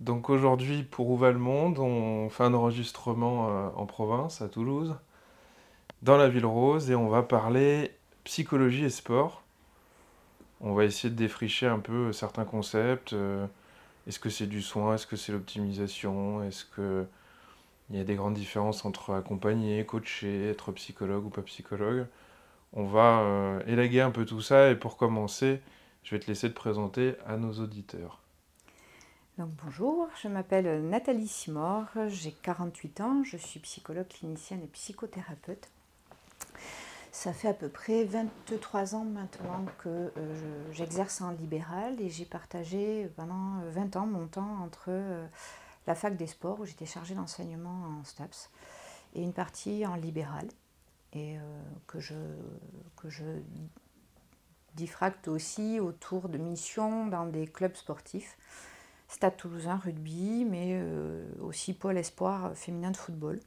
Donc aujourd'hui, pour Où le monde, on fait un enregistrement euh, en province, à Toulouse, dans la ville rose, et on va parler psychologie et sport. On va essayer de défricher un peu certains concepts. euh, Est-ce que c'est du soin Est-ce que c'est l'optimisation Est-ce que il y a des grandes différences entre accompagner, coacher, être psychologue ou pas psychologue On va euh, élaguer un peu tout ça et pour commencer, je vais te laisser te présenter à nos auditeurs. Donc, bonjour, je m'appelle Nathalie Simor, j'ai 48 ans, je suis psychologue clinicienne et psychothérapeute. Ça fait à peu près 23 ans maintenant que euh, je- j'exerce en libéral et j'ai partagé pendant 20 ans mon temps entre euh, la fac des sports où j'étais chargée d'enseignement en STAPS et une partie en libéral et euh, que, je, que je diffracte aussi autour de missions dans des clubs sportifs. Stade Toulousain rugby, mais euh, aussi Pôle Espoir féminin de football.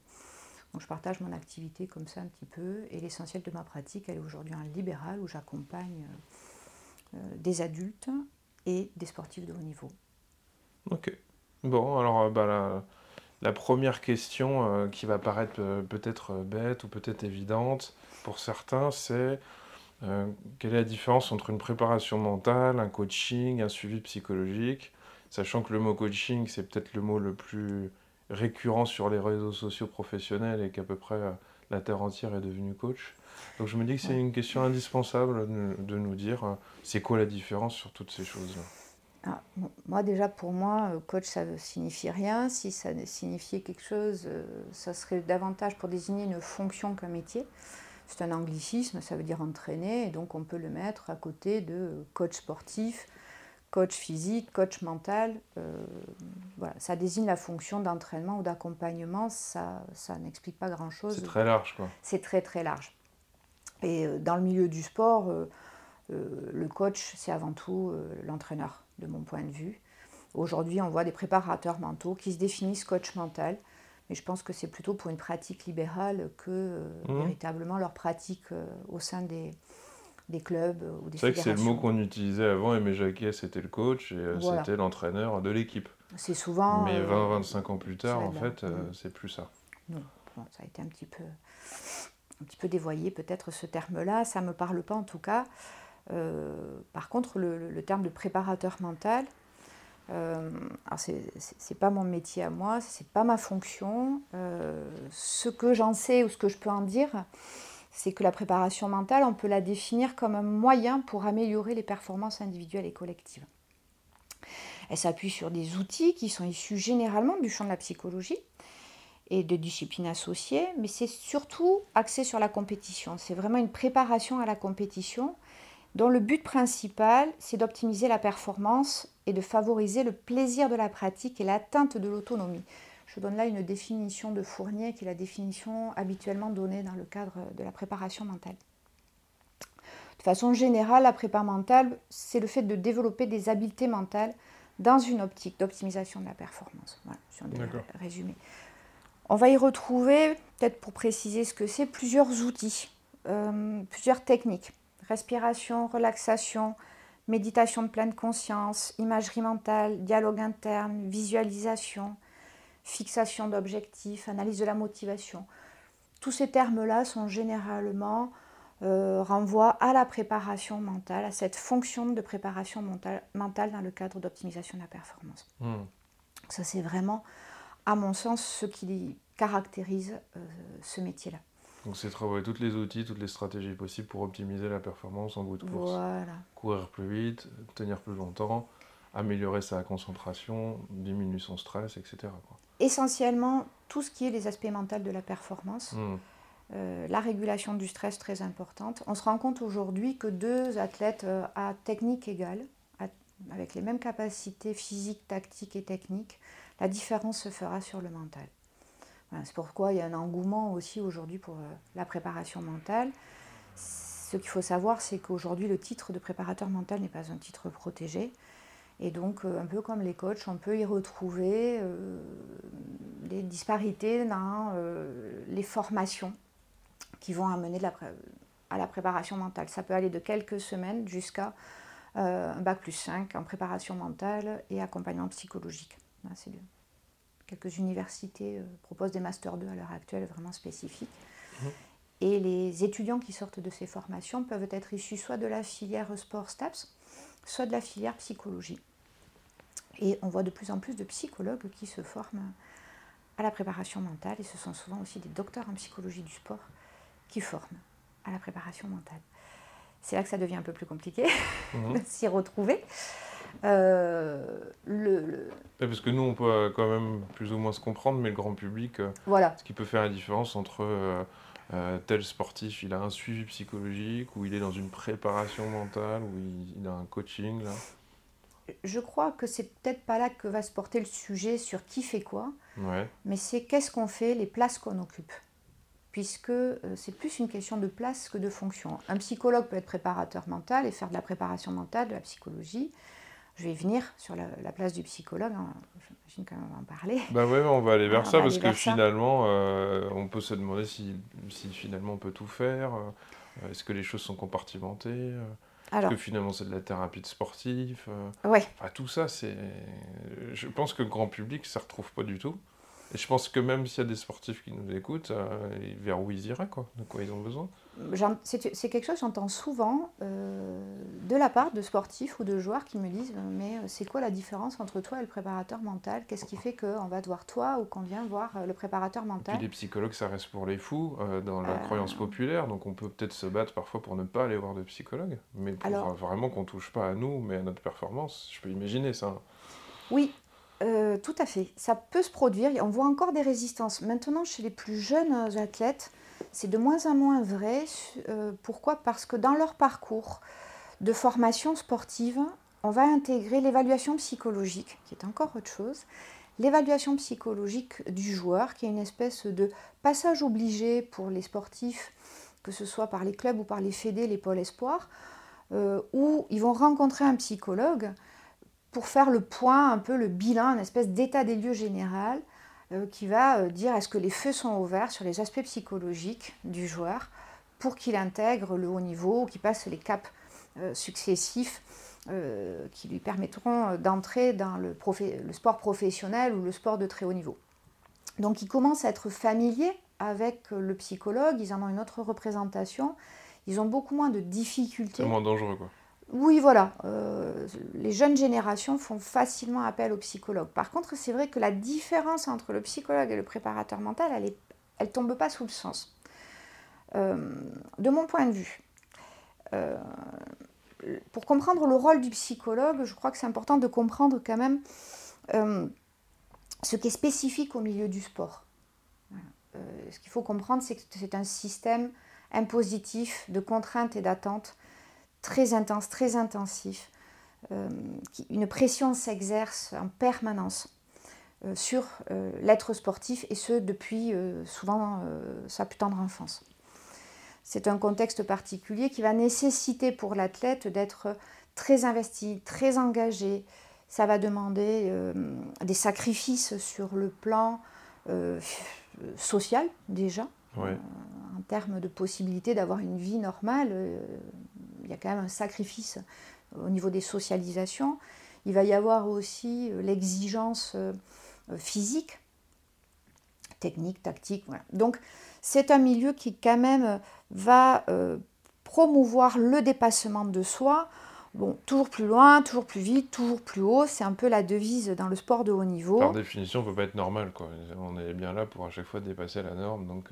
Donc je partage mon activité comme ça un petit peu et l'essentiel de ma pratique, elle est aujourd'hui en libéral où j'accompagne euh, euh, des adultes et des sportifs de haut niveau. Ok. Bon, alors bah, la, première question qui va paraître peut-être bête ou peut-être évidente pour certains, c'est quelle est la différence entre une préparation mentale, un coaching, un suivi psychologique, sachant que le mot coaching, c'est peut-être le mot le plus récurrent sur les réseaux sociaux professionnels et qu'à peu près euh, la terre entière est devenue coach. Donc je me dis que c'est une question indispensable de, nous dire euh, c'est quoi la différence sur toutes ces choses-là? Ah, moi déjà pour moi, euh, coach ça ne signifie rien. Si ça signifiait quelque chose, ça serait davantage pour désigner une fonction qu'un métier. C'est un anglicisme, ça veut dire entraîner, et donc on peut le mettre à côté de coach sportif, coach physique, coach mental. euh, voilà, ça désigne la fonction d'entraînement ou d'accompagnement, ça, ça n'explique pas grand-chose. C'est très large, quoi. C'est très très large. Et euh, dans le milieu du sport, euh, euh, le coach, c'est avant tout l'entraîneur, de mon point de vue. Aujourd'hui, on voit des préparateurs mentaux qui se définissent coach mental, mais je pense que c'est plutôt pour une pratique libérale que Mhm. véritablement leur pratique au sein des, des clubs euh, ou des C'est vrai que c'est le mot qu'on utilisait avant, Aimé Jacquet c'était le coach et euh, Voilà. c'était l'entraîneur de l'équipe. C'est souvent. Mais euh, 20-25 ans plus tard, en fait, euh, Mm. c'est plus ça. Non, bon, ça a été un petit peu, un petit peu dévoyé peut-être ce terme-là, ça ne me parle pas en tout cas. Euh, par contre, le, terme de préparateur mental, euh, c'est pas mon métier à moi, c'est pas ma fonction. Euh, ce que j'en sais ou ce que je peux en dire, c'est que la préparation mentale, on peut la définir comme un moyen pour améliorer les performances individuelles et collectives. Elle s'appuie sur des outils qui sont issus généralement du champ de la psychologie et de disciplines associées, mais c'est surtout axé sur la compétition. C'est vraiment une préparation à la compétition dont le but principal, c'est d'optimiser la performance et de favoriser le plaisir de la pratique et l'atteinte de l'autonomie. Je donne là une définition de Fournier, qui est la définition habituellement donnée dans le cadre de la préparation mentale. De façon générale, la prépa mentale, c'est le fait de développer des habiletés mentales dans une optique d'optimisation de la performance. Voilà, si on devait résumer. On va y retrouver, peut-être pour préciser ce que c'est, plusieurs outils, euh, plusieurs techniques. Respiration, relaxation, méditation de pleine conscience, imagerie mentale, dialogue interne, visualisation, fixation d'objectifs, analyse de la motivation. Tous ces termes-là sont généralement euh, renvoient à la préparation mentale, à cette fonction de préparation mentale, mentale dans le cadre d'optimisation de la performance. Mm. Ça, c'est vraiment, à mon sens, ce qui caractérise euh, ce métier-là. Donc c'est travailler tous les outils, toutes les stratégies possibles pour optimiser la performance en bout de course. Voilà. Courir plus vite, tenir plus longtemps, améliorer sa concentration, diminuer son stress, etc. quoi. Essentiellement, tout ce qui est les aspects mentaux de la performance, Mm. euh, la régulation du stress très importante. On se rend compte aujourd'hui que deux athlètes euh, à technique égale, à avec les mêmes capacités physiques, tactiques et techniques, la différence se fera sur le mental. c'est pourquoi il y a un engouement aussi aujourd'hui pour euh, la préparation mentale. Ce qu'il faut savoir, c'est qu'aujourd'hui, le titre de préparateur mental n'est pas un titre protégé. Et donc, euh, un peu comme les coachs, on peut y retrouver euh, des disparités dans les formations qui vont amener à la préparation mentale. Ça peut aller de quelques semaines jusqu'à un bac plus 5 en préparation mentale et accompagnement psychologique. C'est quelques universités euh, proposent des Master 2 à l'heure actuelle vraiment spécifiques. Mmh. Et les étudiants qui sortent de ces formations peuvent être issus soit de la filière sport STAPS, soit de la filière psychologie. Et on voit de plus en plus de psychologues qui se forment à la préparation mentale, et ce sont souvent aussi des docteurs en psychologie du sport qui forment à la préparation mentale. C'est là que ça devient un peu plus compliqué mmh. de s'y retrouver. Euh, le, Parce que nous, on peut euh, quand même plus ou moins se comprendre, mais le grand public, euh, voilà. ce qui peut faire la différence entre tel sportif, il a un suivi psychologique, ou il est dans une préparation mentale, ou il, a un coaching, là je crois que c'est peut-être pas là que va se porter le sujet sur qui fait quoi, ouais. mais c'est qu'est-ce qu'on fait, les places qu'on occupe. Puisque c'est plus une question de place que de fonction. Un psychologue peut être préparateur mental et faire de la préparation mentale, de la psychologie je vais venir sur la, place du psychologue, hein. j'imagine quand même en parler. Bah ouais, on va aller vers ça, parce que finalement, euh, on peut se demander si, si, finalement on peut tout faire, euh, est-ce que les choses sont compartimentées, euh, que finalement c'est de la thérapie de sportif, ouais. enfin, tout ça, c'est... Je pense que le grand public, ça ne retrouve pas du tout. Et je pense que même s'il y a des sportifs qui nous écoutent, vers où ils iraient, quoi, de quoi ils ont besoin c'est quelque chose que j'entends souvent euh, de la part de sportifs ou de joueurs qui me disent Mais euh, c'est quoi la différence entre toi et le préparateur mental? Qu'est-ce qui fait qu'on va te voir toi ou qu'on vient voir euh, le préparateur mental et puis les psychologues, ça reste pour les fous dans la croyance populaire, donc on peut peut-être se battre parfois pour ne pas aller voir de psychologue, mais pour vraiment qu'on touche pas à nous, mais à notre performance. Je peux imaginer ça. Oui, tout à fait. Ça peut se produire. On voit encore des résistances. Maintenant, chez les plus jeunes athlètes, c'est de moins en moins vrai. Euh, pourquoi? Parce que dans leur parcours de formation sportive, on va intégrer l'évaluation psychologique, qui est encore autre chose, l'évaluation psychologique du joueur, qui est une espèce de passage obligé pour les sportifs, que ce soit par les clubs ou par les fédés, les pôles espoirs, euh, où ils vont rencontrer un psychologue pour faire le point, un peu le bilan, une espèce d'état des lieux général qui va euh, dire est-ce que les feux sont ouverts sur les aspects psychologiques du joueur pour qu'il intègre le haut niveau, qu'il passe les caps euh, successifs qui lui permettront d'entrer dans le, le, sport professionnel ou le sport de très haut niveau. Donc ils commencent à être familiers avec le psychologue, ils en ont une autre représentation, ils ont beaucoup moins de difficultés. C'est moins dangereux quoi. Oui, voilà. Euh, les jeunes générations font facilement appel au psychologue. Par contre, c'est vrai que la différence entre le psychologue et le préparateur mental, elle ne tombe pas sous le sens. Euh, de mon point de vue, euh, pour comprendre le rôle du psychologue, je crois que c'est important de comprendre quand même ce qui est spécifique au milieu du sport. ce qu'il faut comprendre, c'est que c'est un système impositif de contraintes et d'attentes très intense, très intensif. Euh, une pression s'exerce en permanence euh, sur euh, l'être sportif et ce depuis souvent sa plus tendre enfance. C'est un contexte particulier qui va nécessiter pour l'athlète d'être très investi, très engagé. Ça va demander des sacrifices sur le plan social déjà, en termes de possibilité d'avoir une vie normale il y a quand même un sacrifice au niveau des socialisations. Il va y avoir aussi euh, l'exigence euh, physique, technique, tactique. Donc c'est un milieu qui quand même va euh, promouvoir le dépassement de soi. Bon, toujours plus loin, toujours plus vite, toujours plus haut, c'est un peu la devise dans le sport de haut niveau. Par définition, on ne peut pas être normal. Quoi. On est bien là pour à chaque fois dépasser la norme, donc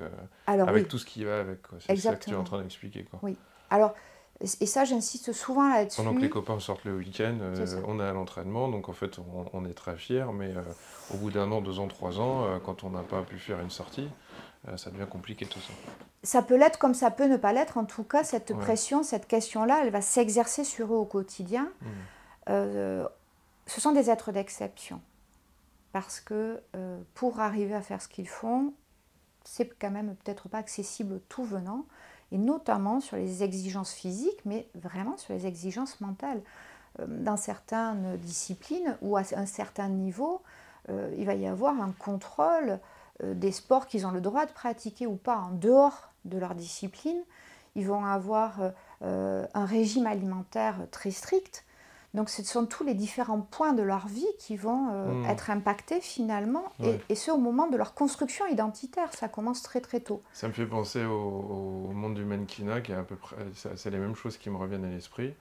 avec tout ce qui va avec. C'est ça que tu es en train d'expliquer. Oui. Alors, et ça, j'insiste souvent là-dessus. Pendant que les copains sortent le week-end, euh, on est à l'entraînement, donc en fait, on, est très fiers, mais euh, au bout d'un an, deux ans, trois ans, euh, quand on n'a pas pu faire une sortie, ça devient compliqué tout ça. Ça peut l'être comme ça peut ne pas l'être. En tout cas, cette pression, cette question-là, elle va s'exercer sur eux au quotidien. Mmh. ce sont des êtres d'exception. Parce que pour arriver à faire ce qu'ils font, c'est quand même peut-être pas accessible tout venant, et notamment sur les exigences physiques, mais vraiment sur les exigences mentales. Euh, dans certaines disciplines ou à un certain niveau, euh, il va y avoir un contrôle euh, des sports qu'ils ont le droit de pratiquer ou pas en dehors de leur discipline. Ils vont avoir un régime alimentaire très strict donc ce sont tous les différents points de leur vie qui vont euh, hmm. être impactés finalement, et, ce au moment de leur construction identitaire, ça commence très très tôt. Ça me fait penser au, monde du mannequinat, qui est à peu près, c'est les mêmes choses qui me reviennent à l'esprit,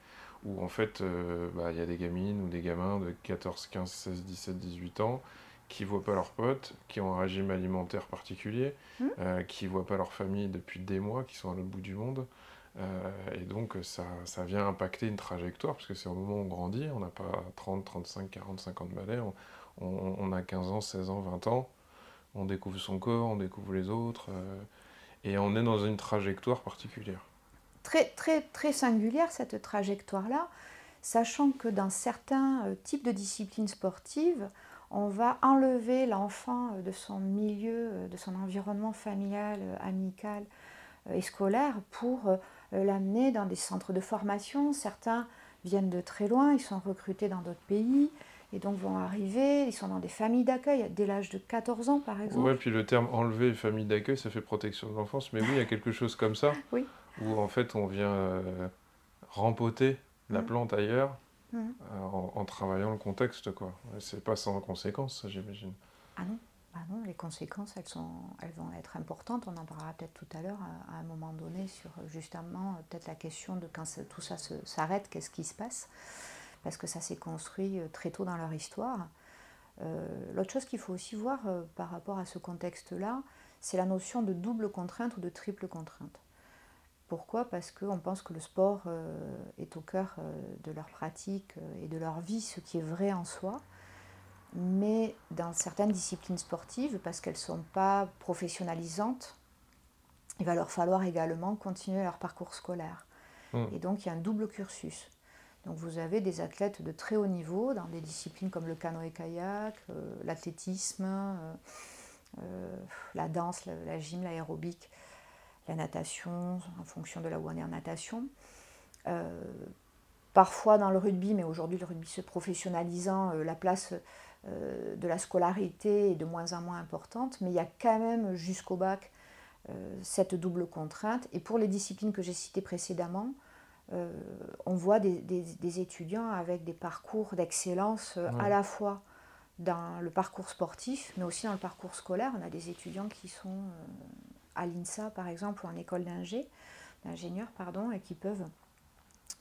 où en fait euh, bah, il y a des gamines ou des gamins de 14, 15, 16, 17, 18 ans qui voient pas leurs potes, qui ont un régime alimentaire particulier, hmm. euh, qui voient pas leur famille depuis des mois, qui sont à l'autre bout du monde. Euh, et donc ça, ça, vient impacter une trajectoire, parce que c'est au moment où on grandit, on n'a pas 30, 35, 40, 50 balais, on, on, a 15 ans, 16 ans, 20 ans, on découvre son corps, on découvre les autres, euh, et on est dans une trajectoire particulière. Très, très, très singulière cette trajectoire-là, sachant que dans certains euh, types de disciplines sportives, on va enlever l'enfant de son milieu, de son environnement familial, amical et scolaire pour l'amener dans des centres de formation. Certains viennent de très loin, ils sont recrutés dans d'autres pays et donc vont arriver, ils sont dans des familles d'accueil dès l'âge de 14 ans par exemple. Oui, puis le terme enlever famille d'accueil, ça fait protection de l'enfance, mais oui, il y a quelque chose comme ça, oui. où en fait on vient euh, rempoter la mmh. plante ailleurs mmh. euh, en, en, travaillant le contexte. quoi. C'est pas sans conséquence, j'imagine. Ah non ah non, les conséquences, elles, sont, elles vont être importantes. On en parlera peut-être tout à l'heure, à, un moment donné, sur justement peut-être la question de quand tout ça s'arrête, qu'est-ce qui se passe? Parce que ça s'est construit euh, très tôt dans leur histoire. Euh, l'autre chose qu'il faut aussi voir euh, par rapport à ce contexte-là, c'est la notion de double contrainte ou de triple contrainte. Pourquoi? Parce qu'on pense que le sport est au cœur de leur pratique et de leur vie, ce qui est vrai en soi mais dans certaines disciplines sportives, parce qu'elles ne sont pas professionnalisantes, il va leur falloir également continuer leur parcours scolaire. Hmm. Et donc il y a un double cursus. Donc vous avez des athlètes de très haut niveau dans des disciplines comme le canoë-kayak, euh, l'athlétisme, euh, euh, la danse, la, gym, l'aérobique, la natation, en fonction de là où on est en natation. parfois dans le rugby, mais aujourd'hui le rugby se professionnalisant, la place euh, de la scolarité est de moins en moins importante, mais il y a quand même jusqu'au bac euh, cette double contrainte. Et pour les disciplines que j'ai citées précédemment, euh, on voit des, étudiants avec des parcours d'excellence à la fois dans le parcours sportif, mais aussi dans le parcours scolaire. On a des étudiants qui sont à l'INSA, par exemple, ou en école d'ingénieur, pardon, et qui peuvent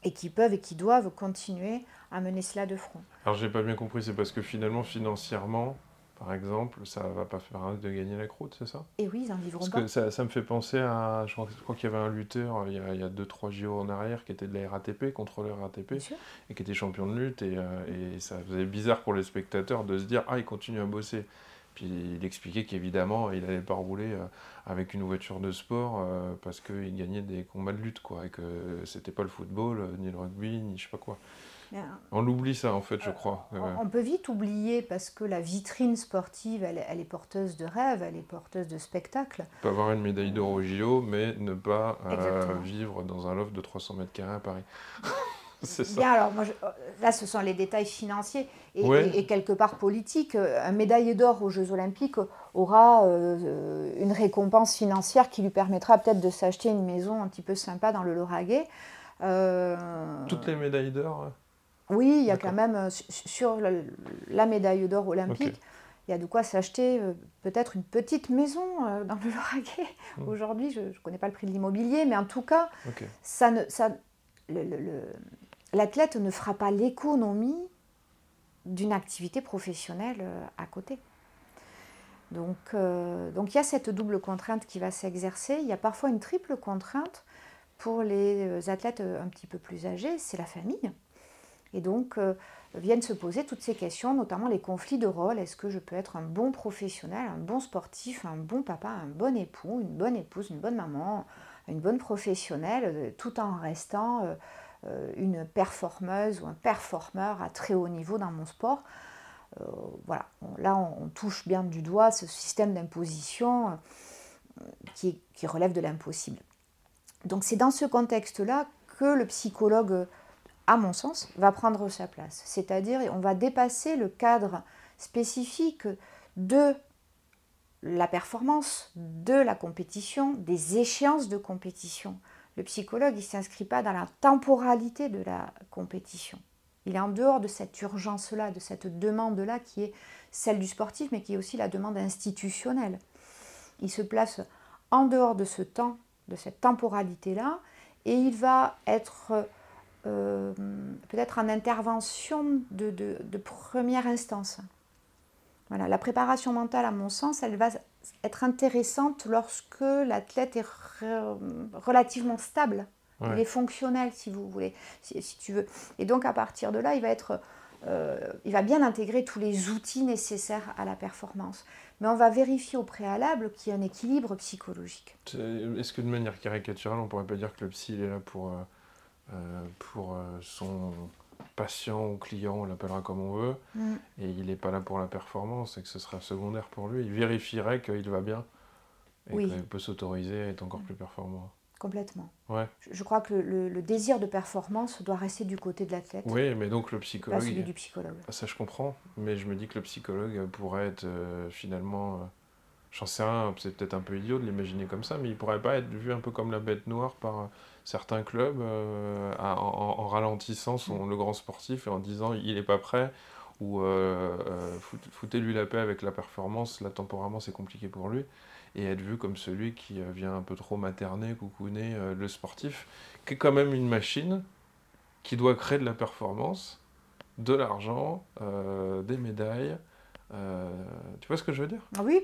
et qui peuvent et qui doivent continuer à mener cela de front. Alors j'ai pas bien compris, c'est parce que finalement financièrement, par exemple, ça va pas faire de gagner la croûte, c'est ça? Et oui, ils en vivront parce pas. Que ça, ça, me fait penser à, je crois, qu'il y avait un lutteur il y a 2-3 jours en arrière qui était de la RATP, contrôleur RATP, et qui était champion de lutte, et, euh, et ça faisait bizarre pour les spectateurs de se dire, ah, il continue à bosser. Puis il expliquait qu'évidemment, il n'allait pas rouler euh, avec une voiture de sport euh, parce qu'il gagnait des combats de lutte, quoi, et que c'était pas le football, euh, ni le rugby, ni je sais pas quoi. on l'oublie ça, en fait, je crois. On peut vite oublier parce que la vitrine sportive, elle, elle, est porteuse de rêves, elle est porteuse de spectacles. On peut avoir une médaille d'or au JO, mais ne pas vivre dans un loft de 300 mètres carrés à Paris. Bien, alors moi, là, ce sont les détails financiers et, quelque part politiques. Euh, un médaillé d'or aux Jeux Olympiques aura euh, une récompense financière qui lui permettra peut-être de s'acheter une maison un petit peu sympa dans le Lauragais. Toutes les médailles d'or Oui, il y a quand même, sur la, médaille d'or olympique, il y a de quoi s'acheter peut-être une petite maison dans le Lauragais. Hmm. Aujourd'hui, je ne connais pas le prix de l'immobilier, mais en tout cas, ça ne, ça, le, l'athlète ne fera pas l'économie d'une activité professionnelle euh, à côté. Donc, euh, donc il y a cette double contrainte qui va s'exercer. Il y a parfois une triple contrainte pour les euh, athlètes un petit peu plus âgés, c'est la famille. Et donc viennent se poser toutes ces questions, notamment les conflits de rôle. Est-ce que je peux être un bon professionnel, un bon sportif, un bon papa, un bon époux, une bonne épouse, une bonne maman, une bonne professionnelle, tout en restant une performeuse ou un performeur à très haut niveau dans mon sport. voilà, là on, touche bien du doigt ce système d'imposition qui, qui relève de l'impossible. Donc c'est dans ce contexte-là que le psychologue, à mon sens, va prendre sa place. C'est-à-dire on va dépasser le cadre spécifique de la performance, de la compétition, des échéances de compétition. Le psychologue, il ne s'inscrit pas dans la temporalité de la compétition. Il est en dehors de cette urgence-là, de cette demande-là qui est celle du sportif, mais qui est aussi la demande institutionnelle. Il se place en dehors de ce temps, de cette temporalité-là, et il va être euh, peut-être en intervention de première instance. Voilà, la préparation mentale, à mon sens, elle va être intéressante lorsque l'athlète est relativement stable. Il est fonctionnel, si vous voulez, si, tu veux. Et donc, à partir de là, il va, être, euh, il va bien intégrer tous les outils nécessaires à la performance. Mais on va vérifier au préalable qu'il y a un équilibre psychologique. Est-ce que de manière caricaturale, on pourrait pas dire que le psy est là pour, euh, euh, pour son patient ou client, on l'appellera comme on veut, mm. et il n'est pas là pour la performance et que ce sera secondaire pour lui. Il vérifierait qu'il va bien et qu'il peut s'autoriser à être encore plus performant. Complètement. Ouais. Je, crois que le, désir de performance doit rester du côté de l'athlète. Oui, mais donc le psychologue. Pas celui du psychologue. Ça, je comprends, mais je me dis que le psychologue pourrait être euh, finalement. Euh, j'en sais rien, c'est peut-être un peu idiot de l'imaginer comme ça, mais il pourrait pas être vu un peu comme la bête noire par certains clubs euh, en, ralentissant son, le grand sportif et en disant il n'est pas prêt ou euh, euh, foutez-lui la paix avec la performance, là temporairement c'est compliqué pour lui, et être vu comme celui qui vient un peu trop materner, coucouner le sportif, qui est quand même une machine qui doit créer de la performance, de l'argent, des médailles. tu vois ce que je veux dire? Ah Oui?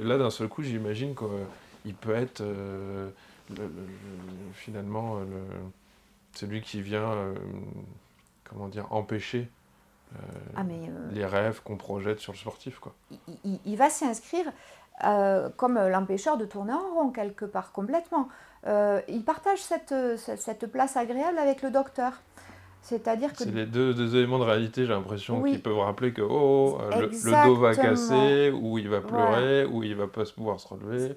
là d'un seul coup j'imagine qu'il peut être finalement, euh, le, celui qui vient, euh, comment dire, empêcher euh, ah, les rêves qu'on projette sur le sportif. Quoi. Il, va s'inscrire comme l'empêcheur de tourner en rond, quelque part, complètement. il partage cette, cette, place agréable avec le docteur. C'est-à-dire que. C'est les deux, deux, éléments de réalité, j'ai l'impression, qui peuvent rappeler que oh, le, dos va casser, ou il va pleurer, ou il va pas pouvoir se relever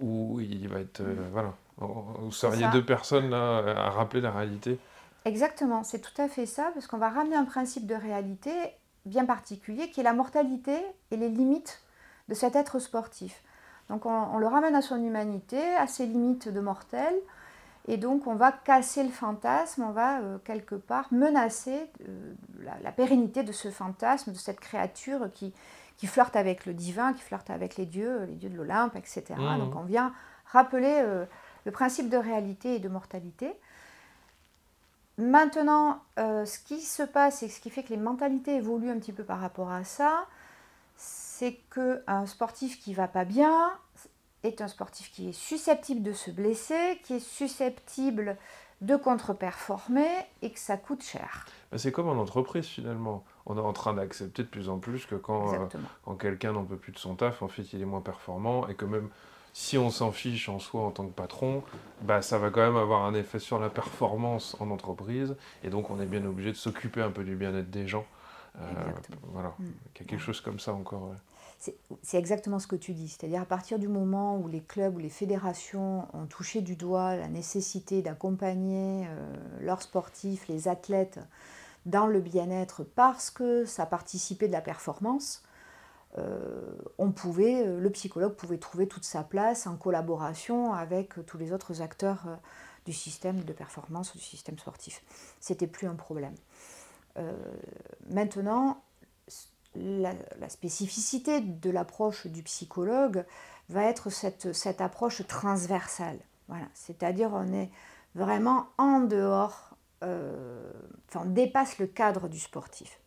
où il va être. Euh, voilà. Vous seriez deux personnes là à rappeler la réalité Exactement, c'est tout à fait ça, parce qu'on va ramener un principe de réalité bien particulier qui est la mortalité et les limites de cet être sportif. Donc on, le ramène à son humanité, à ses limites de mortel, et donc on va casser le fantasme, on va euh, quelque part menacer euh, la, pérennité de ce fantasme, de cette créature qui, qui flirte avec le divin, qui flirte avec les dieux, les dieux de l'Olympe, etc. Mmh. Donc on vient rappeler euh, le principe de réalité et de mortalité. Maintenant, euh, ce qui se passe et ce qui fait que les mentalités évoluent un petit peu par rapport à ça, c'est qu'un sportif qui va pas bien est un sportif qui est susceptible de se blesser, qui est susceptible de contre-performer et que ça coûte cher. C'est comme en entreprise finalement. On est en train d'accepter de plus en plus que quand, euh, quand quelqu'un n'en peut plus de son taf, en fait il est moins performant et que même si on s'en fiche en soi en tant que patron, bah, ça va quand même avoir un effet sur la performance en entreprise et donc on est bien obligé de s'occuper un peu du bien-être des gens. Euh, voilà, mm. il y a quelque chose comme ça encore c'est exactement ce que tu dis. C'est-à-dire à partir du moment où les clubs ou les fédérations ont touché du doigt la nécessité d'accompagner euh, leurs sportifs, les athlètes, dans le bien-être parce que ça participait de la performance, euh, on pouvait, euh, le psychologue pouvait trouver toute sa place en collaboration avec tous les autres acteurs du système de performance, du système sportif. C'était plus un problème. maintenant, la, spécificité de l'approche du psychologue va être cette, cette approche transversale. Voilà. C'est-à-dire on est vraiment en dehors, euh, on dépasse le cadre du sportif.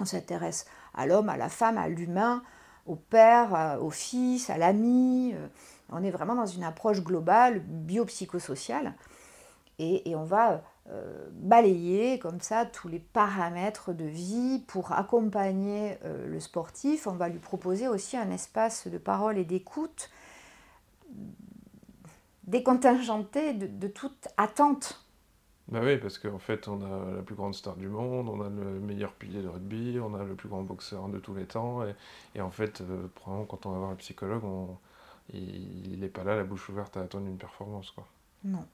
On s'intéresse à l'homme, à la femme, à l'humain, au père, au fils, à l'ami. Euh, on est vraiment dans une approche globale, biopsychosociale. Et, on va euh, balayer comme ça tous les paramètres de vie pour accompagner euh, le sportif. On va lui proposer aussi un espace de parole et d'écoute décontingenté de, toute attente Bah oui, parce qu'en fait, on a la plus grande star du monde, on a le meilleur pilier de rugby, on a le plus grand boxeur de tous les temps. Et, en fait, euh, probablement, quand on va voir un psychologue, il n'est pas là, la bouche ouverte, à attendre une performance. Quoi. Non.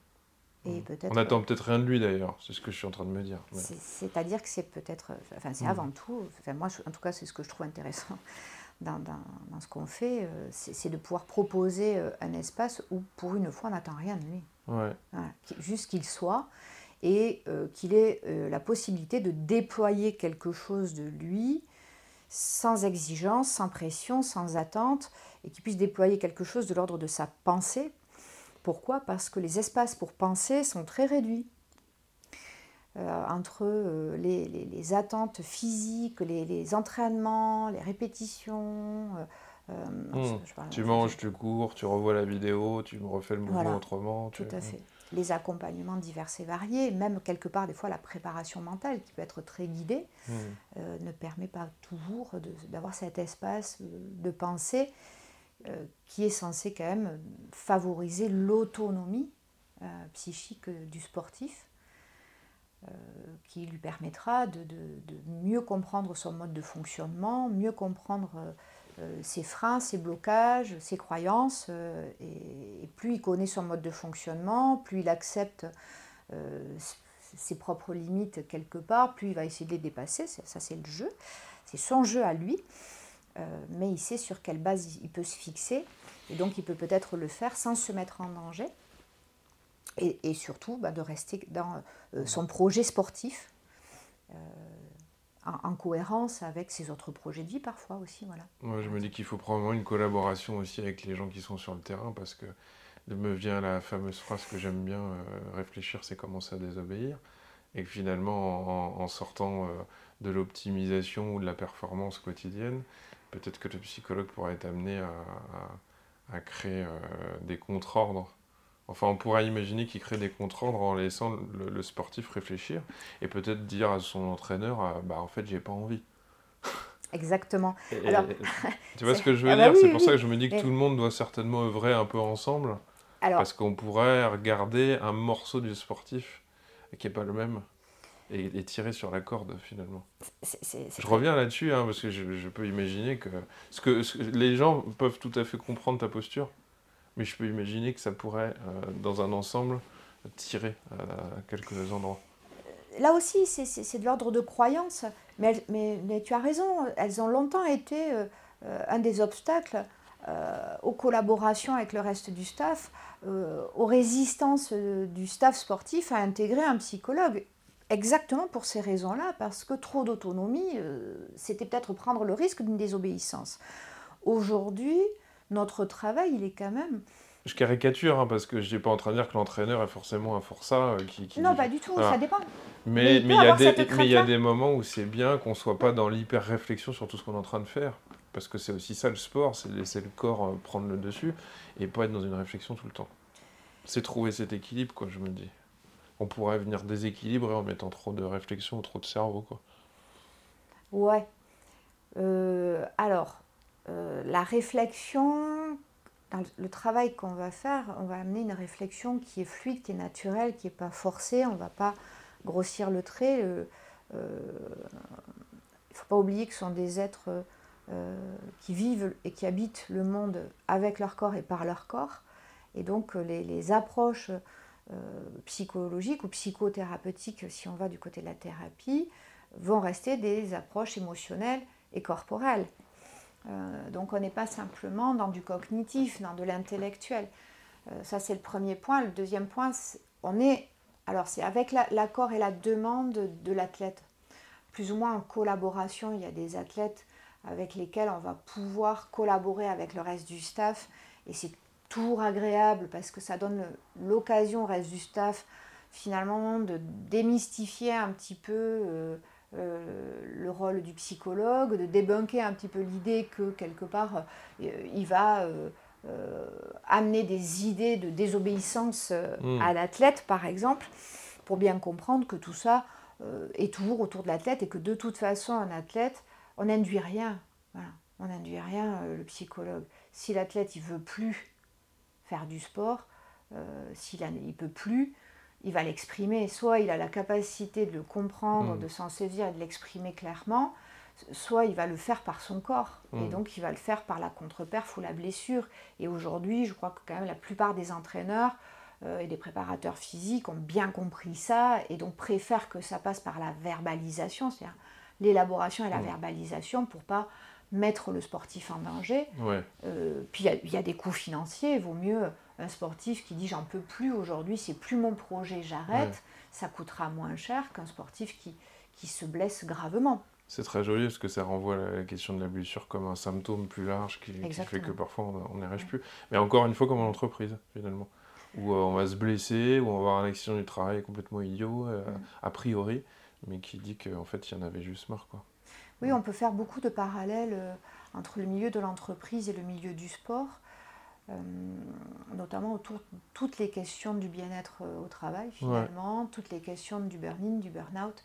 Et on attend peut-être rien de lui d'ailleurs, c'est ce que je suis en train de me dire. C'est-à-dire que c'est peut-être, enfin c'est mm. avant tout, enfin moi en tout cas c'est ce que je trouve intéressant dans, dans, ce qu'on fait, euh, c'est de pouvoir proposer euh, un espace où pour une fois on n'attend rien de lui. Ouais. juste qu'il soit et euh, qu'il ait la possibilité de déployer quelque chose de lui sans exigence, sans pression, sans attente, et qu'il puisse déployer quelque chose de l'ordre de sa pensée pourquoi? Parce que les espaces pour penser sont très réduits. Euh, entre euh, les, attentes physiques, les, entraînements, les répétitions. Euh, hmm. tu manges, tu cours, tu revois la vidéo, tu me refais le mouvement autrement. Tout à fait. Les accompagnements divers et variés, même quelque part des fois la préparation mentale qui peut être très guidée, hmm. ne permet pas toujours d'avoir cet espace de pensée euh, qui est censé quand même favoriser l'autonomie euh, psychique du sportif, euh, qui lui permettra de, mieux comprendre son mode de fonctionnement, mieux comprendre ses freins, ses blocages, ses croyances. Et, plus il connaît son mode de fonctionnement, plus il accepte ses propres limites quelque part, plus il va essayer de les dépasser. Ça, c'est le jeu. C'est son jeu à lui. Euh, mais il sait sur quelle base il peut se fixer, et donc il peut peut-être le faire sans se mettre en danger, et, surtout bah, de rester dans euh, son projet sportif, euh, en, cohérence avec ses autres projets de vie parfois aussi. Voilà. Moi je me dis qu'il faut probablement une collaboration aussi avec les gens qui sont sur le terrain, parce que me vient la fameuse phrase que j'aime bien, réfléchir c'est commencer à désobéir, et que finalement en sortant de l'optimisation ou de la performance quotidienne, peut-être que le psychologue pourrait être amené à, créer euh, des contre-ordres. Enfin, on pourrait imaginer qu'il crée des contre-ordres en laissant le, sportif réfléchir et peut-être dire à son entraîneur euh, bah en fait j'ai pas envie. Exactement. tu vois ce que je veux ah bah dire? C'est pour ça que je me dis que tout le monde doit certainement œuvrer un peu ensemble. parce qu'on pourrait regarder un morceau du sportif qui n'est pas le même et, tirer sur la corde finalement. je reviens là-dessus hein, parce que je, peux imaginer que... Ce que, les gens peuvent tout à fait comprendre ta posture, mais je peux imaginer que ça pourrait, euh, dans un ensemble, tirer à, quelques endroits. Là aussi, c'est de l'ordre de croyance, mais, mais, mais, tu as raison, elles ont longtemps été euh, euh, un des obstacles aux collaborations avec le reste du staff, aux résistances du staff sportif à intégrer un psychologue exactement pour ces raisons-là, parce que trop d'autonomie, euh, c'était peut-être prendre le risque d'une désobéissance. Aujourd'hui, notre travail, il est quand même... Je caricature, hein, parce que je n'ai pas en train de dire que l'entraîneur est forcément un forçat euh, qui, Non, pas du tout, ça dépend. Mais il y, a des, mais y a des moments où c'est bien qu'on ne soit pas dans l'hyper-réflexion sur tout ce qu'on est en train de faire. Parce que c'est aussi ça le sport, c'est laisser le corps euh, prendre le dessus et pas être dans une réflexion tout le temps. C'est trouver cet équilibre, quoi, je me dis on pourrait venir déséquilibrer en mettant trop de réflexion ou trop de cerveau. Quoi. Ouais. Euh, alors, euh, la réflexion, dans le travail qu'on va faire, on va amener une réflexion qui est fluide, qui est naturelle, qui n'est pas forcée. On ne va pas grossir le trait. Euh, il ne faut pas oublier que ce sont des êtres qui vivent et qui habitent le monde avec leur corps et par leur corps. Et donc, les, approches euh, psychologiques ou psychothérapeutiques, si on va du côté de la thérapie, vont rester des approches émotionnelles et corporelles. Euh, donc on n'est pas simplement dans du cognitif, dans de l'intellectuel. Euh, ça c'est le premier point. Le deuxième point, on est, alors c'est avec l'accord et la demande de l'athlète, plus ou moins en collaboration. Il y a des athlètes avec lesquels on va pouvoir collaborer avec le reste du staff et c'est toujours agréable parce que ça donne l'occasion au reste du staff finalement de démystifier un petit peu euh, le rôle du psychologue, de débunker un petit peu l'idée que quelque part euh, il va amener des idées de désobéissance hmm. à l'athlète par exemple, pour bien comprendre que tout ça est toujours autour de l'athlète et que de toute façon un athlète, on n'induit rien. On n'induit rien le psychologue. Si l'athlète il veut plus faire du sport, euh, s'il ne peut plus, il va l'exprimer. Soit il a la capacité de le comprendre, Mm. de s'en saisir et de l'exprimer clairement, soit il va le faire par son corps. Et Mm. donc il va le faire par la contre-perf ou la blessure. Et aujourd'hui, je crois que quand même la plupart des entraîneurs euh, et des préparateurs physiques ont bien compris ça et donc préfèrent que ça passe par la verbalisation, c'est-à-dire l'élaboration et la Mm. verbalisation pour pas mettre le sportif en danger. Ouais. Euh, puis il y y, a des coûts financiers. Il vaut mieux sportif qui dit j'en peux plus aujourd'hui, c'est plus mon projet, j'arrête. Ouais. Ça coûtera moins cher qu'un sportif qui, qui se blesse gravement. C'est très joli parce que ça renvoie à la question de la blessure comme un symptôme plus large qui, qui fait que parfois on n'y arrive plus. Mais encore une fois, comme en entreprise, finalement. Où euh, on va se blesser, où on va avoir un accident du travail complètement idiot, euh, Mm. a priori, mais qui dit qu'en fait, il y en avait juste marre. Quoi. Oui, on peut faire beaucoup de parallèles euh, entre le milieu de l'entreprise et le milieu du sport, notamment autour de toutes les questions du bien-être euh, au travail, finalement, toutes les questions du burn-in, du burn-out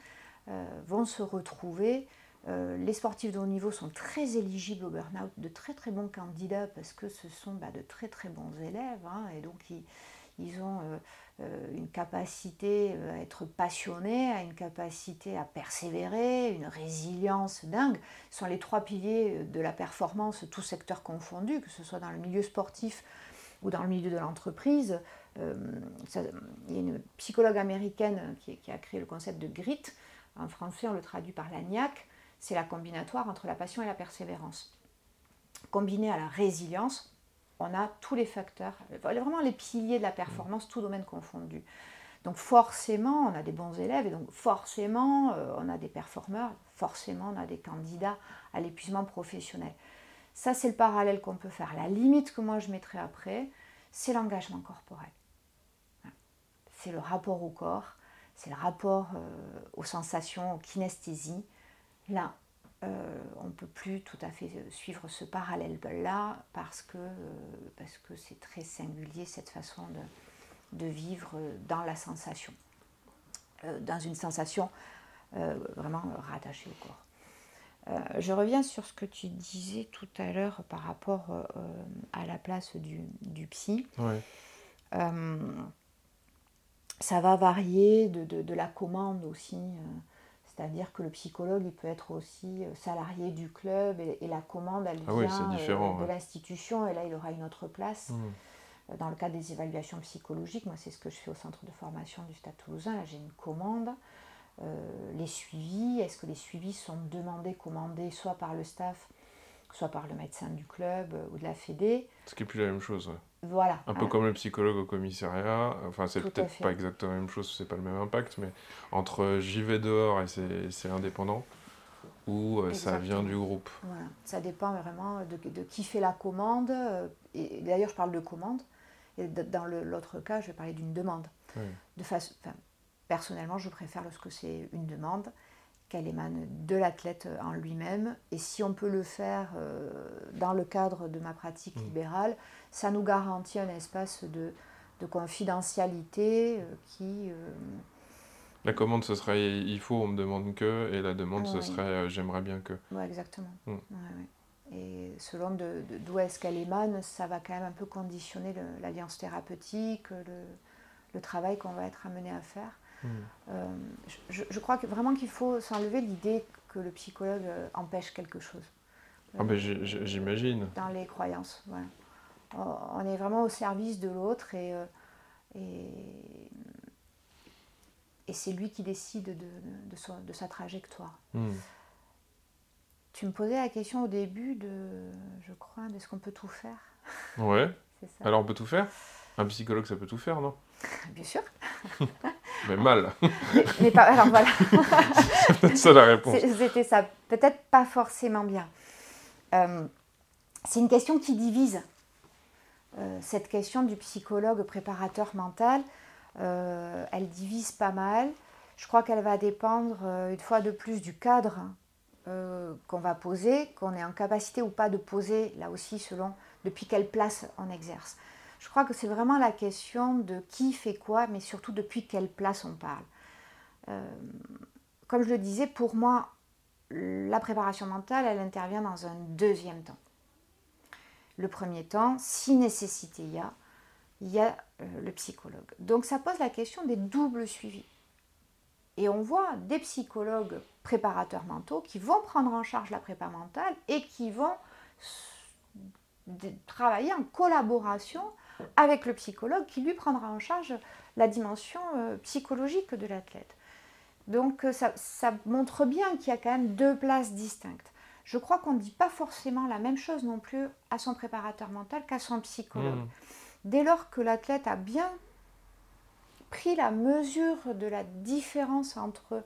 euh, vont se retrouver. Euh, les sportifs de haut niveau sont très éligibles au burn-out, de très très bons candidats parce que ce sont bah, de très très bons élèves hein, et donc ils, ils ont euh, euh, une capacité euh, à être passionnés, à une capacité à persévérer, une résilience dingue. Ce sont les trois piliers de la performance, tous secteurs confondus, que ce soit dans le milieu sportif ou dans le milieu de l'entreprise. Il y a une psychologue américaine qui, a créé le concept de grit. En français, on le traduit par l'agnac. C'est la combinatoire entre la passion et la persévérance. Combiné à la résilience, on a tous les facteurs, vraiment les piliers de la performance, tout domaine confondu. Donc forcément, on a des bons élèves et donc forcément, euh, on a des performeurs, forcément, on a des candidats à l'épuisement professionnel. Ça, c'est le parallèle qu'on peut faire. La limite que moi je mettrais après, c'est l'engagement corporel. Voilà. C'est le rapport au corps, c'est le rapport euh, aux sensations, aux kinesthésies. Là, euh, on ne peut plus tout à fait euh, suivre ce parallèle-là parce que euh, parce que c'est très singulier cette façon de, de vivre dans la sensation, Euh, dans une sensation euh, vraiment rattachée au corps. Je reviens sur ce que tu disais tout à l'heure par rapport à la place du, du psy. Ouais. Ça va varier de, de- de la commande aussi. C'est-à-dire que le psychologue, il peut être aussi euh, salarié du club et, et la commande, elle Ah vient euh, de ouais. l'institution et là, il aura une autre place. Mm. Euh, Dans le cadre des évaluations psychologiques, moi, c'est ce que je fais au centre de formation du Stade toulousain. Là, j'ai une commande. Euh, les suivis, est-ce que les suivis sont demandés, commandés, soit par le staff, soit par le médecin du club euh, ou de la fédé? Ce qui est plus la même chose. ouais. Voilà. Un peu Hein. comme le psychologue au commissariat. Enfin, c'est peut-être pas exactement la même chose, c'est pas le même impact, mais entre j'y vais dehors et c'est indépendant, ou euh, ça vient du groupe. Voilà, ça dépend vraiment de, de qui fait la commande. euh, Et d'ailleurs, je parle de commande. Et dans l'autre cas, je vais parler d'une demande. De façon, enfin, personnellement, je préfère lorsque c'est une demande, qu'elle émane de l'athlète en lui-même. Et si on peut le faire euh, dans le cadre de ma pratique Mm. libérale, ça nous garantit un espace de, de confidentialité euh, qui... euh, La commande, ce serait il faut, on me demande que, et la demande, ce Oui. serait j'aimerais bien que. Ouais, exactement. Mm. Ouais, ouais. Et selon de- d'où est-ce qu'elle émane, ça va quand même un peu conditionner l'alliance thérapeutique, le, le travail qu'on va être amené à faire. Euh, je, je crois que vraiment qu'il faut s'enlever l'idée que le psychologue euh, empêche quelque chose. Ah ben j'imagine. Dans les croyances. voilà. On- On est vraiment au service de l'autre et, euh, et, et c'est lui qui décide de, de son- de sa trajectoire. Mm. Tu me posais la question au début de, je crois, de ce qu'on peut tout faire. Ouais. Ça Alors on peut tout faire? Un psychologue, ça peut tout faire, non? Bien sûr. Mais mal. Mais, mais pas, alors voilà, c'est ça la réponse. C'était ça. Peut-être pas forcément bien. Euh, c'est une question qui divise. Euh, cette question du psychologue préparateur mental, euh, elle divise pas mal. Je crois qu'elle va dépendre une fois de plus du cadre euh, qu'on va poser, qu'on est en capacité ou pas de poser, là aussi selon depuis quelle place on exerce. Je crois que c'est vraiment la question de qui fait quoi, mais surtout depuis quelle place on parle. Euh, comme je le disais, pour moi, la préparation mentale, elle intervient dans un deuxième temps. Le premier temps, si nécessité il y a, il y a le psychologue. Donc ça pose la question des doubles suivis. Et on voit des psychologues préparateurs mentaux qui vont prendre en charge la prépa mentale et qui vont travailler en collaboration avec le psychologue qui lui prendra en charge la dimension euh, psychologique de l'athlète. Donc euh, ça, montre bien qu'il y a quand même deux places distinctes. Je crois qu'on ne dit pas forcément la même chose non plus à son préparateur mental qu'à son psychologue. Mmh. Dès lors que l'athlète a bien pris la mesure de la différence entre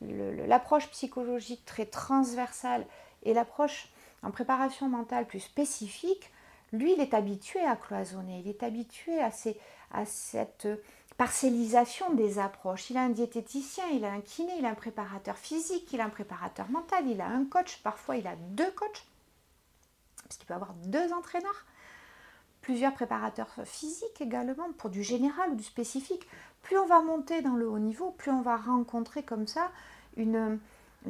l'approche psychologique très transversale et l'approche en préparation mentale plus spécifique, lui, il est habitué à cloisonner, il est habitué à, cette parcellisation des approches. Il a un diététicien, il a un kiné, il a un préparateur physique, il a un préparateur mental, il a un coach, parfois il a deux coachs, parce qu'il peut avoir deux entraîneurs plusieurs préparateurs physiques également, pour du général ou du spécifique. Plus on va monter dans le haut niveau, plus on va rencontrer comme ça une,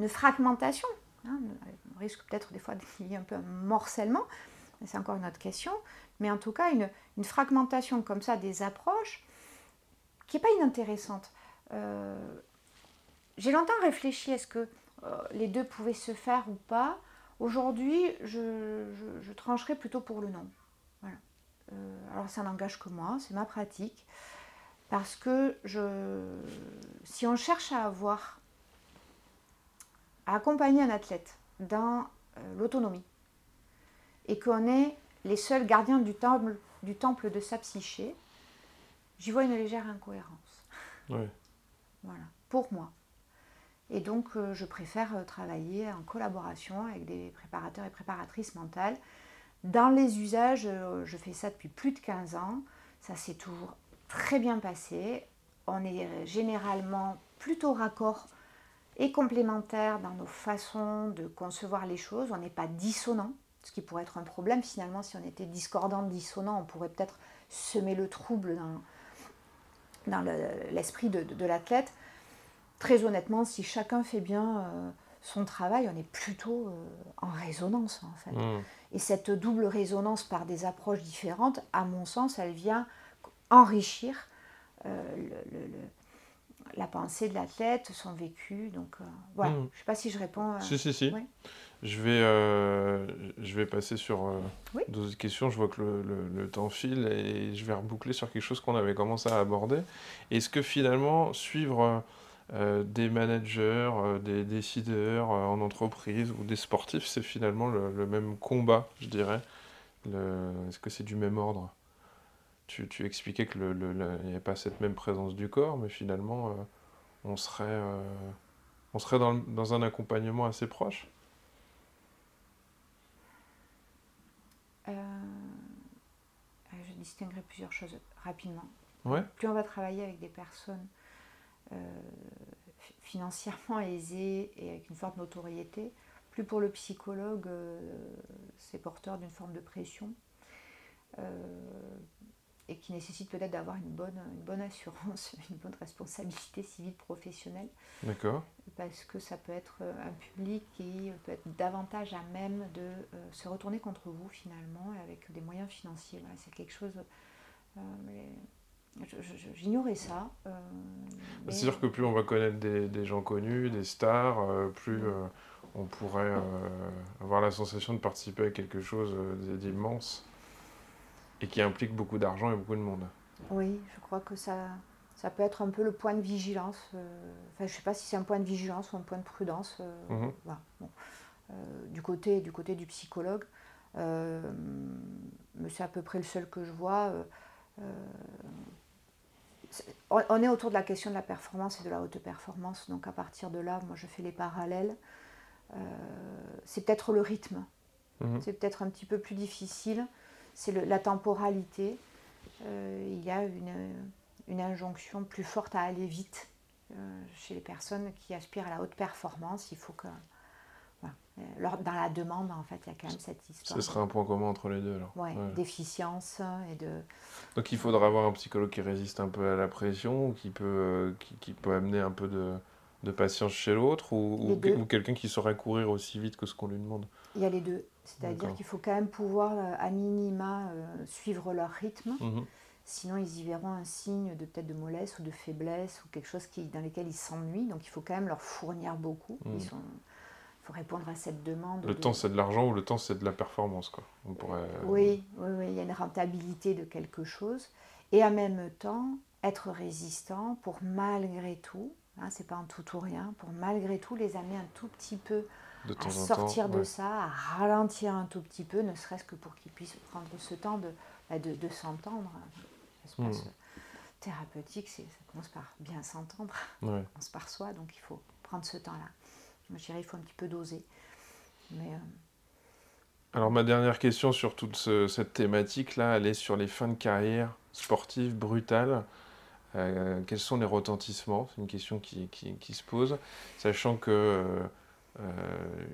fragmentation. Hein. on risque peut-être des fois qu'il y ait un peu un morcellement, c'est encore une autre question, mais en tout cas une, fragmentation comme ça des approches qui n'est pas inintéressante. Euh, j'ai longtemps réfléchi, est-ce que euh, les deux pouvaient se faire ou pas Aujourd'hui, je, trancherai plutôt pour le non. Euh, alors ça n'engage que moi, c'est ma pratique, parce que si on cherche à avoir, à accompagner un athlète dans l'autonomie, et qu'on est les seuls gardiens du temple, du temple de sa psyché, j'y vois une légère incohérence. Voilà, pour moi. Et donc, euh, je préfère travailler en collaboration avec des préparateurs et préparatrices mentales dans les usages, euh, je fais ça depuis plus de 15 ans. Ça s'est toujours très bien passé. On est généralement plutôt raccord et complémentaire dans nos façons de concevoir les choses. On n'est pas dissonant, ce qui pourrait être un problème finalement. Si on était discordant, dissonant, on pourrait peut-être semer le trouble dans, l'esprit de, l'athlète. Très honnêtement, si chacun fait bien euh, son travail, on est plutôt euh, en résonance en fait. Mmh. Et cette double résonance par des approches différentes, à mon sens, elle vient enrichir euh, la pensée de l'athlète, son vécu. Donc voilà, mmh. je ne sais pas si je réponds. À... Si, si, si. Je, vais, euh, je vais passer sur d'autres questions. Je vois que le, le, temps file et je vais reboucler sur quelque chose qu'on avait commencé à aborder. Est-ce que finalement, suivre euh, des managers, euh, des décideurs euh, en entreprise ou des sportifs, c'est finalement le, même combat, je dirais? Est-ce que c'est du même ordre? Tu, tu, expliquais qu'il n'y avait pas cette même présence du corps, mais finalement, on serait, on serait dans, dans, un accompagnement assez proche Je distinguerai plusieurs choses rapidement. Ouais. Plus on va travailler avec des personnes euh, financièrement aisé et avec une forte notoriété, plus pour le psychologue, euh, c'est porteur d'une forme de pression euh, et qui nécessite peut-être d'avoir une bonne, une bonne assurance, une bonne responsabilité civile professionnelle. D'accord. Parce que ça peut être un public qui peut être davantage à même de se retourner contre vous finalement avec des moyens financiers. c'est quelque chose. J'ignorais ça. Euh, C'est sûr que plus on va connaître des, des gens connus, des stars, euh, plus euh, on pourrait avoir la sensation de participer à quelque chose d'immense et qui implique beaucoup d'argent et beaucoup de monde. Oui, je crois que ça, ça peut être un peu le point de vigilance. Enfin, je ne sais pas si c'est un point de vigilance ou un point de prudence. Mhm. du, côté, du côté du psychologue. mais c'est à peu près le seul que je vois on est autour de la question de la performance et de la haute performance, donc à partir de là, moi je fais les parallèles. Euh, c'est peut-être le rythme, mhm. c'est peut-être un petit peu plus difficile, c'est la temporalité. Euh, il y a une, injonction plus forte à aller vite euh, chez les personnes qui aspirent à la haute performance. Il faut que euh, dans la demande, en fait, il y a quand même cette histoire. Ce serait un point commun entre les deux, alors. Ouais, d'efficience et de... Donc il faudra avoir un psychologue qui résiste un peu à la pression, qui peut, qui, peut amener un peu de, de patience chez l'autre, ou, ou, quelqu'un qui saurait courir aussi vite que ce qu'on lui demande Il y a les deux. C'est-à-dire qu'il faut quand même pouvoir, euh, à minima, suivre leur rythme. Mhm. Sinon, ils y verront un signe de peut-être de mollesse ou de faiblesse ou quelque chose qui, dans lequel ils s'ennuient. Donc, il faut quand même leur fournir beaucoup. Mm. Ils sont, il faut répondre à cette demande. Le de- temps, c'est de l'argent ou le temps, c'est de la performance, quoi. On pourrait... euh, Oui, oui, oui, il y a une rentabilité de quelque chose. Et en même temps, être résistant pour malgré tout, hein, c'est pas un tout ou rien, pour malgré tout les amener un tout petit peu de temps à en sortir temps. de ouais. ça, à ralentir un tout petit peu, ne serait-ce que pour qu'ils puissent prendre ce temps de, bah, de, de s'entendre. L'espace Mm. thérapeutique, ça commence par bien s'entendre, Ouais. on se par soi, donc il faut prendre ce temps-là. Je dirais il faut un petit peu doser. Mais euh, Alors ma dernière question sur toute ce- cette thématique-là, elle est sur les fins de carrière sportives brutales. Euh, quels sont les retentissements? C'est une question qui, qui- qui se pose, sachant que euh,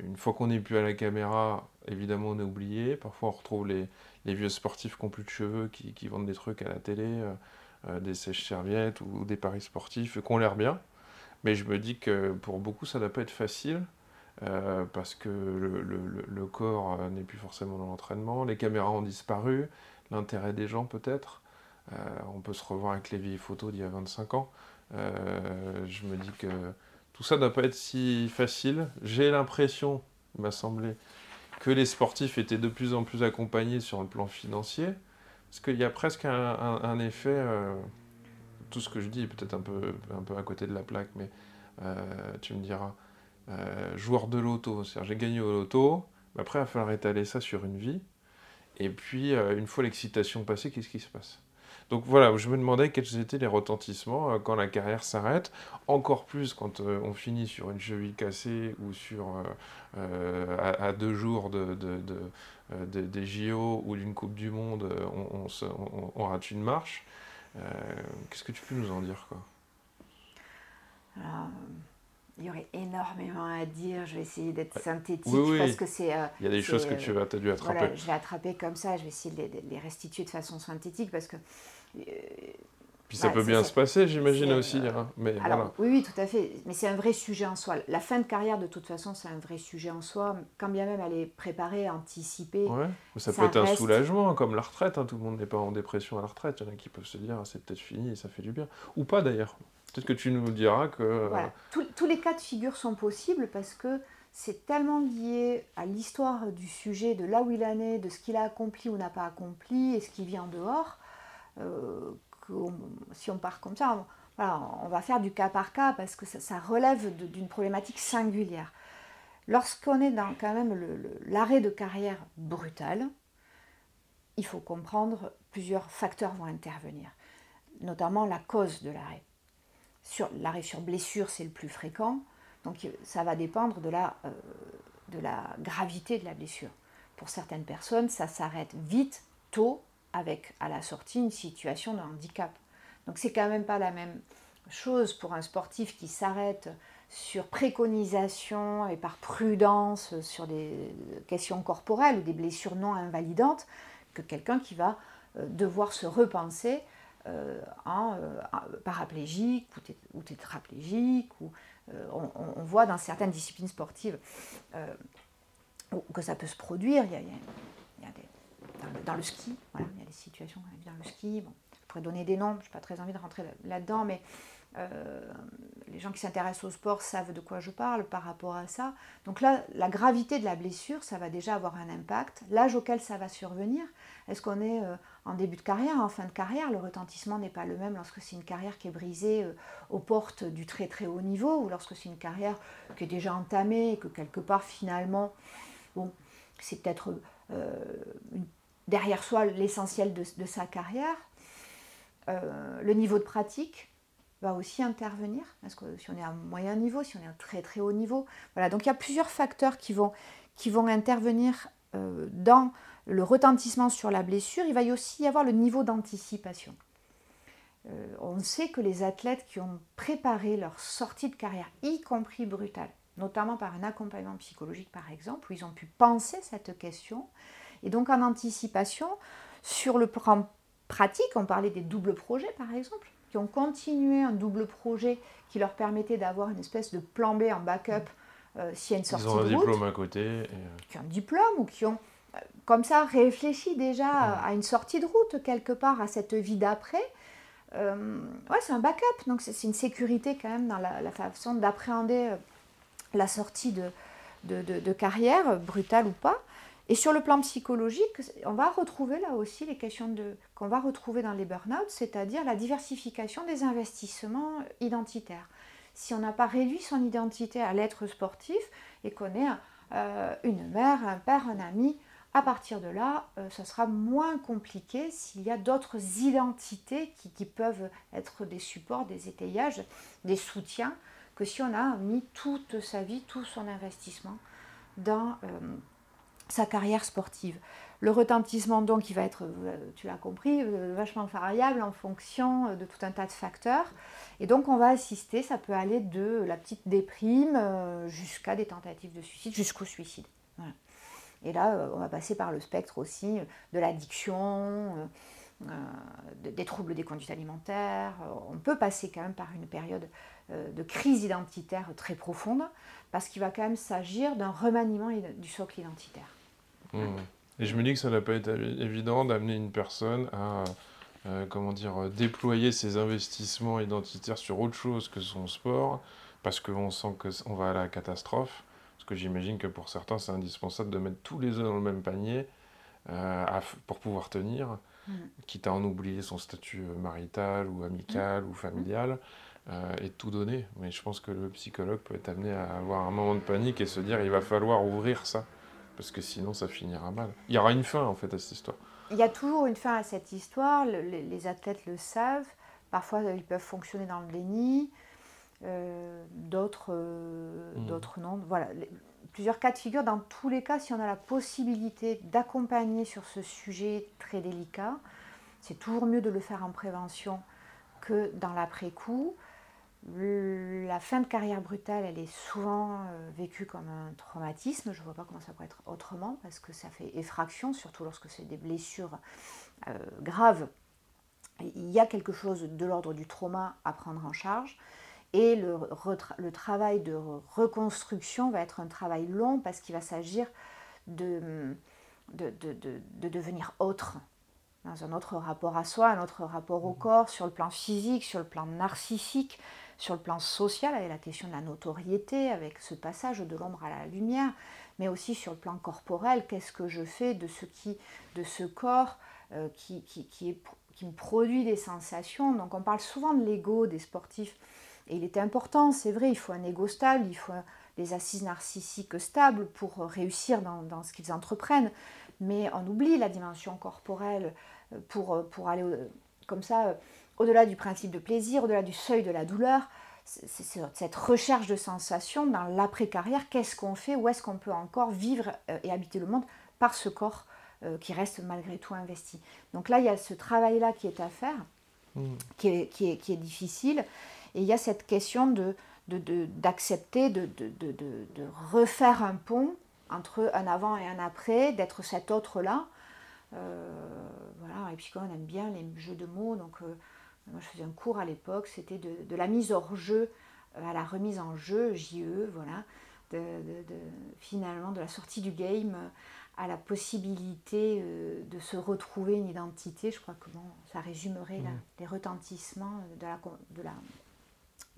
une fois qu'on n'est plus à la caméra, évidemment on est oublié. Parfois on retrouve les, vieux sportifs qui n'ont plus de cheveux, qui, vendent des trucs à la télé, euh, euh, des sèches-serviettes ou, des paris sportifs, ont l'air bien. Mais je me dis que pour beaucoup ça ne doit pas être facile. Euh, parce que le, corps euh, n'est plus forcément dans l'entraînement, les caméras ont disparu, l'intérêt des gens peut-être. Euh, on peut se revoir avec les vieilles photos d'il y a 25 ans. Euh, je me dis que tout ça ne doit pas être si facile. J'ai l'impression, il m'a semblé, que les sportifs étaient de plus en plus accompagnés sur le plan financier, parce qu'il y a presque un, effet, euh, tout ce que je dis est peut-être un peu, à côté de la plaque, mais euh, tu me diras, euh, joueur de loto, c'est-à-dire j'ai gagné au loto, mais après il va falloir étaler ça sur une vie, et puis une fois l'excitation passée, qu'est-ce qui se passe? Donc voilà, je me demandais quels étaient les retentissements euh, quand la carrière s'arrête, encore plus quand euh, on finit sur une cheville cassée ou sur euh, à, à deux jours de, de- de, de- des JO ou d'une Coupe du Monde, on, on se- on- on rate une marche. Qu'est-ce que tu peux nous en dire quoi? Alors, il y aurait énormément à dire. Je vais essayer d'être synthétique Oui, oui. parce que c'est. euh, Il y a des choses que tu as, dû attraper. Voilà, je vais attraper comme ça, je vais essayer de les, de les restituer de façon synthétique parce que. Euh, Puis ça peut bien se passer, j'imagine aussi. euh, hein, Mais Alors, voilà. oui, oui, tout à fait. Mais c'est un vrai sujet en soi. La fin de carrière, de toute façon, c'est un vrai sujet en soi. Quand bien même elle est préparée, anticipée. Ouais, mais ça, ça peut être un soulagement, comme la retraite. hein, Tout le monde n'est pas en dépression à la retraite. Il y en a qui peuvent se dire ah, c'est peut-être fini et ça fait du bien. Ou pas d'ailleurs. Peut-être que tu nous diras que. euh, Voilà. Tous, tous les cas de figure sont possibles parce que c'est tellement lié à l'histoire du sujet, de là où il en est, de ce qu'il a accompli ou n'a pas accompli et ce qui vient en dehors, euh, on- si on part comme ça, on, va faire du cas par cas parce que ça, relève d'une problématique singulière. Lorsqu'on est dans quand même l'arrêt de carrière brutal, il faut comprendre plusieurs facteurs vont intervenir, notamment la cause de l'arrêt l'arrêt sur blessure, c'est le plus fréquent. Donc euh, ça va dépendre euh, de la gravité de la blessure. Pour certaines personnes, ça s'arrête vite, tôt, avec à la sortie une situation de handicap. Donc c'est quand même pas la même chose pour un sportif qui s'arrête sur préconisation et par prudence sur des questions corporelles ou des blessures non invalidantes que quelqu'un qui va euh, devoir se repenser euh, euh, en paraplégique ou, té- ou tétraplégique. Ou, on, voit dans certaines disciplines sportives que ça peut se produire. Dans, le, ski, voilà, il y a des situations dans le ski. Bon, je pourrais donner des noms, je n'ai pas très envie de rentrer là- là-dedans, mais euh, les gens qui s'intéressent au sport savent de quoi je parle par rapport à ça. Donc là, la gravité de la blessure, ça va déjà avoir un impact. L'âge auquel ça va survenir, est-ce qu'on est euh, en début de carrière, en fin de carrière? Le retentissement n'est pas le même lorsque c'est une carrière qui est brisée euh, aux portes du très très haut niveau ou lorsque c'est une carrière qui est déjà entamée et que quelque part finalement, bon, c'est peut-être une- derrière soi l'essentiel de, sa carrière. Euh, le niveau de pratique va aussi intervenir. Est-ce que si on est à moyen niveau, si on est à très très haut niveau, voilà. Donc il y a plusieurs facteurs qui vont qui vont intervenir euh, dans le retentissement sur la blessure. Il va y aussi y avoir le niveau d'anticipation. Euh, on sait que les athlètes qui ont préparé leur sortie de carrière, y compris brutale, notamment par un accompagnement psychologique par exemple, où ils ont pu penser cette question, et donc en anticipation, sur le plan pratique, on parlait des doubles projets par exemple, qui ont continué un double projet qui leur permettait d'avoir une espèce de plan B en backup euh, s'il y a une sortie Ils ont un de route diplôme à côté. et, euh, qui ont un diplôme ou qui ont comme ça, réfléchis déjà à une sortie de route quelque part, à cette vie d'après. Euh, ouais, c'est un backup, donc c'est une sécurité quand même dans la, façon d'appréhender euh, la sortie de, de, carrière, brutale ou pas. Et sur le plan psychologique, on va retrouver là aussi les questions qu'on va retrouver dans les burn-out, c'est-à-dire la diversification des investissements identitaires. Si on n'a pas réduit son identité à l'être sportif et qu'on est euh, une mère, un père, un ami, à partir de là, euh, ça sera moins compliqué s'il y a d'autres identités qui, peuvent être des supports, des étayages, des soutiens, que si on a mis toute sa vie, tout son investissement dans euh, sa carrière sportive. Le retentissement, donc, il va être, euh, tu l'as compris, vachement variable en fonction de tout un tas de facteurs. Et donc, on va assister, ça peut aller de la petite déprime jusqu'à des tentatives de suicide, jusqu'au suicide. Et là, euh, on va passer par le spectre aussi de l'addiction, euh, euh, des troubles des conduites alimentaires. On peut passer quand même par une période de crise identitaire très profonde, parce qu'il va quand même s'agir d'un remaniement du socle identitaire. Mmh. Et je me dis que ça n'a pas été évident d'amener une personne à comment dire, déployer ses investissements identitaires sur autre chose que son sport, parce qu'on sent qu'on va à la catastrophe. Parce que j'imagine que pour certains, c'est indispensable de mettre tous les œufs dans le même panier euh, pour pouvoir tenir, mm. quitte à en oublier son statut euh, marital ou amical ou familial, euh, et tout donner. Mais je pense que le psychologue peut être amené à avoir un moment de panique et se dire il va falloir ouvrir ça, parce que sinon ça finira mal. Il y aura une fin en fait à cette histoire. Il y a toujours une fin à cette histoire, les athlètes le savent. Parfois, ils peuvent fonctionner dans le déni. Euh, d'autres euh, d'autres non. Voilà, plusieurs cas de figure. Dans tous les cas, si on a la possibilité d'accompagner sur ce sujet très délicat, c'est toujours mieux de le faire en prévention que dans l'après-coup. La fin de carrière brutale, elle est souvent euh, vécue comme un traumatisme. Je ne vois pas comment ça pourrait être autrement parce que ça fait effraction, surtout lorsque c'est des blessures graves. Il y a quelque chose de l'ordre du trauma à prendre en charge. Et le, le, travail de reconstruction va être un travail long parce qu'il va s'agir de, de, de, de, devenir autre, dans un autre rapport à soi, un autre rapport au corps, sur le plan physique, sur le plan narcissique, sur le plan social, avec la question de la notoriété, avec ce passage de l'ombre à la lumière, mais aussi sur le plan corporel, qu'est-ce que je fais de ce, qui, de ce corps euh, qui, qui, qui, est, me produit des sensations. Donc on parle souvent de l'ego des sportifs et il était important, c'est vrai, il faut un ego stable, il faut des assises narcissiques stables pour réussir dans, ce qu'ils entreprennent. Mais on oublie la dimension corporelle euh, pour, pour aller comme ça euh, au-delà du principe de plaisir, au-delà du seuil de la douleur. Cette recherche de sensations dans l'après-carrière. Qu'est-ce qu'on fait Où est-ce qu'on peut encore vivre et habiter le monde par ce corps qui reste malgré tout investi Donc là, il y a ce travail-là qui est à faire, mmh. qui, est, qui, est, qui est difficile. Et il y a cette question de, d'accepter de, de, refaire un pont entre un avant et un après, d'être cet autre-là. Euh, voilà, et puis quand on aime bien les jeux de mots, donc euh, moi je faisais un cours à l'époque, c'était de, la mise hors jeu euh, à la remise en jeu, JE, voilà, de, finalement de la sortie du game à la possibilité de se retrouver une identité, je crois que ça résumerait mmh. les retentissements de la, de la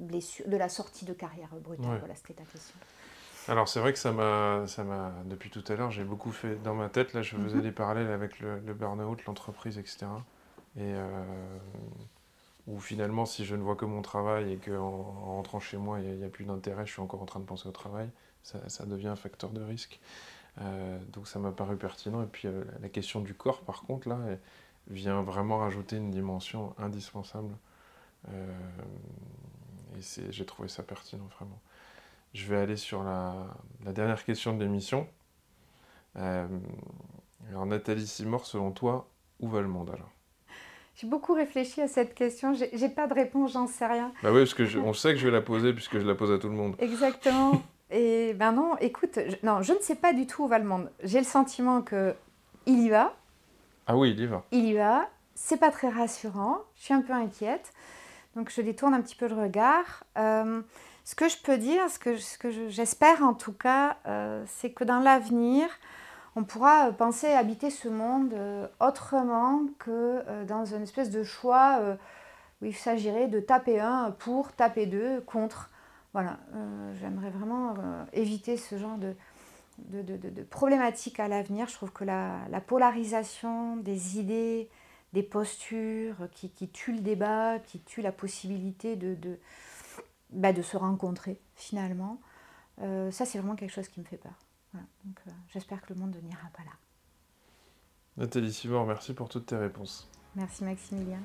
blessure, de la sortie de carrière brutale. Voilà, c'était ta question. Alors c'est vrai que ça m'a, ça m'a, depuis tout à l'heure, j'ai beaucoup fait dans ma tête. Là, je faisais mhm. des parallèles avec le, burn-out, l'entreprise, etc. Et euh, où finalement, si je ne vois que mon travail et qu'en en rentrant chez moi, il n'y a, plus d'intérêt, je suis encore en train de penser au travail, ça, devient un facteur de risque. Euh, donc ça m'a paru pertinent. Et puis euh, la question du corps, par contre, là, vient vraiment rajouter une dimension indispensable et j'ai trouvé ça pertinent, vraiment. Je vais aller sur la, dernière question de l'émission. Euh, alors, Nathalie Simor, selon toi, où va le monde alors? J'ai beaucoup réfléchi à cette question. J'ai pas de réponse, j'en sais rien. Bah oui, parce que je, on sait que je vais la poser puisque je la pose à tout le monde. Exactement. Et ben non, écoute, je, non, je ne sais pas du tout où va le monde. J'ai le sentiment que il y va. Ah oui, il y va. Il y va. C'est pas très rassurant. Je suis un peu inquiète. Donc je détourne un petit peu le regard. Euh, ce que je peux dire, ce que, ce que j'espère en tout cas, euh, c'est que dans l'avenir, on pourra penser habiter ce monde autrement que dans une espèce de choix où il s'agirait de taper un pour, taper deux contre. Voilà, j'aimerais vraiment éviter ce genre de, de, problématiques à l'avenir. Je trouve que la, polarisation des idées, des postures qui, tue le débat, qui tue la possibilité de, bah, se rencontrer finalement, euh, ça c'est vraiment quelque chose qui me fait peur. Donc euh, j'espère que le monde n'ira pas là. Nathalie Sivor, merci pour toutes tes réponses. Merci Maximilien.